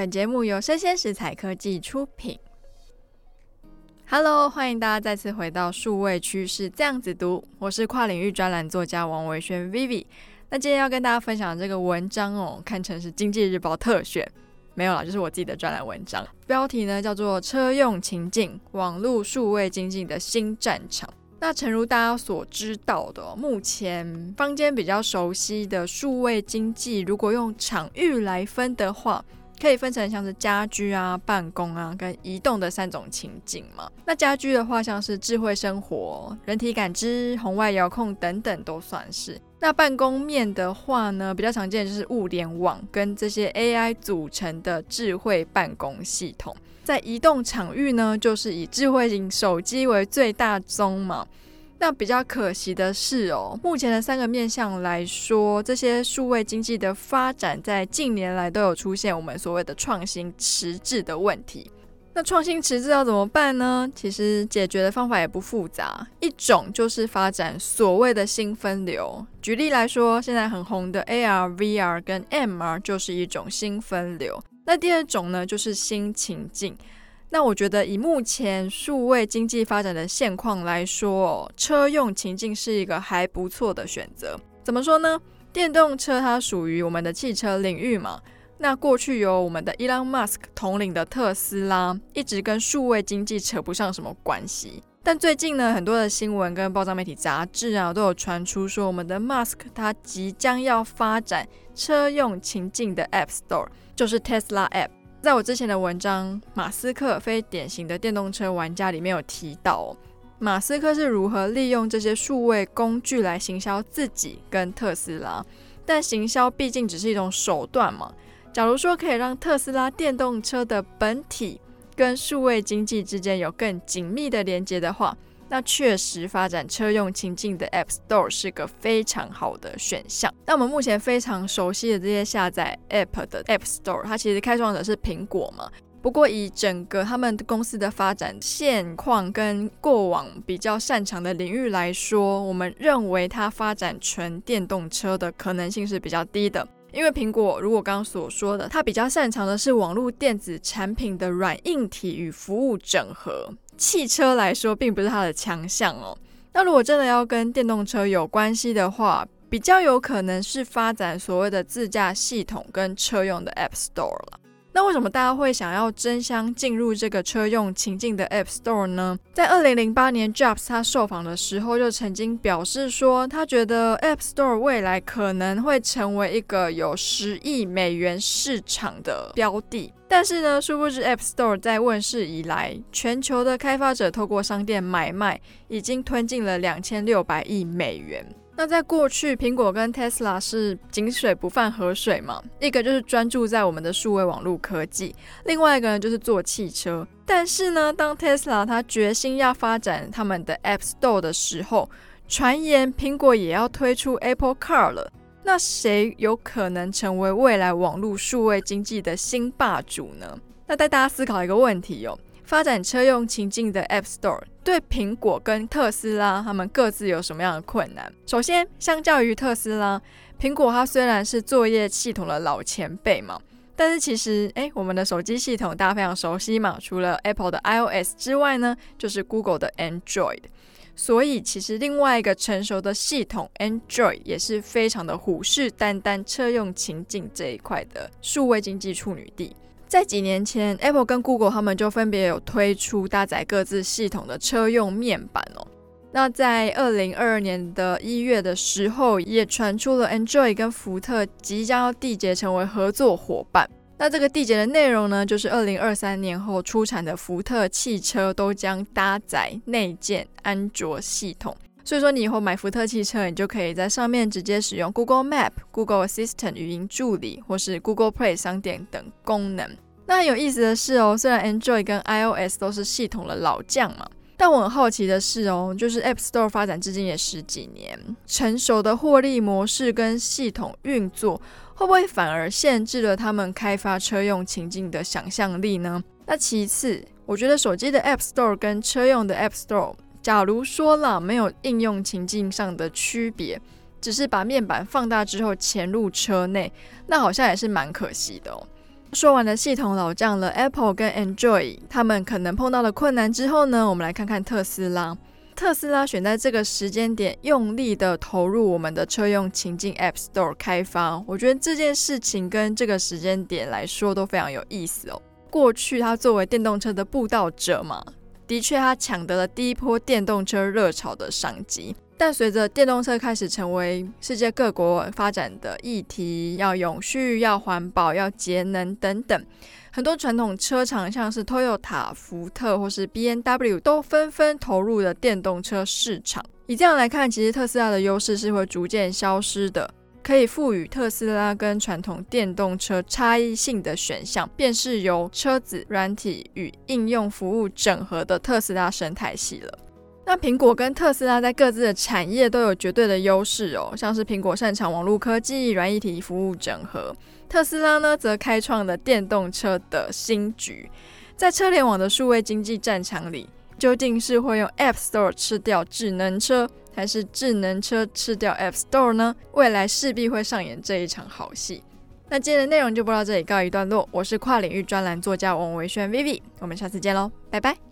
本节目由生鲜食材科技出品。Hello，欢迎大家再次回到数位趋势这样子读，我是跨领域专栏作家王维轩 Vivi。那今天要跟大家分享这个文章哦，堪称是经济日报特选，没有啦，就是我自己的专栏文章。标题呢叫做《车用情境：网络数位经济的新战场》。那诚如大家所知道的，目前坊间比较熟悉的数位经济，如果用场域来分的话，可以分成像是家居啊、办公啊跟移动的三种情境嘛。那家居的话，像是智慧生活、人体感知、红外遥控等等都算是。那办公面的话呢，比较常见的就是物联网跟这些 AI 组成的智慧办公系统。在移动场域呢，就是以智慧型手机为最大宗嘛。那比较可惜的是哦，目前的三个面向来说，这些数位经济的发展在近年来都有出现我们所谓的创新迟滞的问题。那创新迟滞要怎么办呢？其实解决的方法也不复杂，一种就是发展所谓的新分流。举例来说，现在很红的 AR、VR 跟 MR 就是一种新分流。那第二种呢，就是新情境。那我觉得以目前数位经济发展的现况来说，车用情境是一个还不错的选择。怎么说呢？电动车它属于我们的汽车领域嘛。那过去有我们的 Elon Musk 统领的特斯拉，一直跟数位经济扯不上什么关系。但最近呢，很多的新闻跟报章媒体杂志啊，都有传出说，我们的 Musk 他即将要发展车用情境的 App Store。就是 Tesla App，在我之前的文章《马斯克非典型的电动车玩家》里面有提到，马斯克是如何利用这些数位工具来行销自己跟特斯拉。但行销毕竟只是一种手段嘛。假如说可以让特斯拉电动车的本体跟数位经济之间有更紧密的连接的话，那确实发展车用情境的 App Store 是个非常好的选项。那我们目前非常熟悉的这些下载 App 的 App Store，它其实开创者是苹果嘛。不过以整个他们公司的发展现况跟过往比较擅长的领域来说，我们认为它发展纯电动车的可能性是比较低的。因为苹果如果刚刚所说的，它比较擅长的是网络电子产品的软硬体与服务整合。汽车来说，并不是它的强项哦。那如果真的要跟电动车有关系的话，比较有可能是发展所谓的自驾系统跟车用的 App Store 了。那为什么大家会想要争相进入这个车用情境的 App Store 呢？在二零零八年，Jobs 他受访的时候就曾经表示说，他觉得 App Store 未来可能会成为一个有十亿美元市场的标的。但是呢，殊不知 App Store 在问世以来，全球的开发者透过商店买卖，已经吞进了两千六百亿美元。那在过去，苹果跟 Tesla 是井水不犯河水嘛，一个就是专注在我们的数位网络科技，另外一个呢就是做汽车。但是呢，当 Tesla 它决心要发展他们的 App Store 的时候，传言苹果也要推出 Apple Car 了。那谁有可能成为未来网络数位经济的新霸主呢？那带大家思考一个问题哦。发展车用情境的 App Store 对苹果跟特斯拉他们各自有什么样的困难？首先，相较于特斯拉，苹果它虽然是作业系统的老前辈嘛，但是其实，诶，我们的手机系统大家非常熟悉嘛，除了 Apple 的 iOS 之外呢，就是 Google 的 Android。所以，其实另外一个成熟的系统 Android 也是非常的虎视眈眈车用情境这一块的数位经济处女地。在几年前，Apple 跟 Google 他们就分别有推出搭载各自系统的车用面板哦。那在二零二二年的一月的时候，也传出了 Android 跟福特即将要缔结成为合作伙伴。那这个缔结的内容呢，就是二零二三年后出产的福特汽车都将搭载内建安卓系统。所以说，你以后买福特汽车，你就可以在上面直接使用 Google Map、Google Assistant 语音助理，或是 Google Play 商店等功能。那很有意思的是哦，虽然 Android 跟 iOS 都是系统的老将嘛，但我很好奇的是哦，就是 App Store 发展至今也十几年，成熟的获利模式跟系统运作，会不会反而限制了他们开发车用情境的想象力呢？那其次，我觉得手机的 App Store 跟车用的 App Store。假如说了没有应用情境上的区别，只是把面板放大之后潜入车内，那好像也是蛮可惜的哦。说完了系统老将了，Apple 跟 Android 他们可能碰到了困难之后呢，我们来看看特斯拉。特斯拉选在这个时间点，用力的投入我们的车用情境 App Store 开发，我觉得这件事情跟这个时间点来说都非常有意思哦。过去他作为电动车的布道者嘛，的确他抢得了第一波电动车热潮的商机。但随着电动车开始成为世界各国发展的议题，要永续、要环保、要节能等等，很多传统车厂像是 Toyota、福特或是 BMW 都纷纷投入了电动车市场。以这样来看，其实特斯拉的优势是会逐渐消失的。可以赋予特斯拉跟传统电动车差异性的选项，便是由车子、软体与应用服务整合的特斯拉生态系了。那苹果跟特斯拉在各自的产业都有绝对的优势哦，像是苹果擅长网络科技、软硬体服务整合，特斯拉呢则开创了电动车的新局。在车联网的数位经济战场里，究竟是会用 App Store 吃掉智能车，还是智能车吃掉 App Store 呢？未来势必会上演这一场好戏。那今天的内容就播到这里，告一段落。我是跨领域专栏作家王维轩 Vivi，我们下次见喽，拜拜。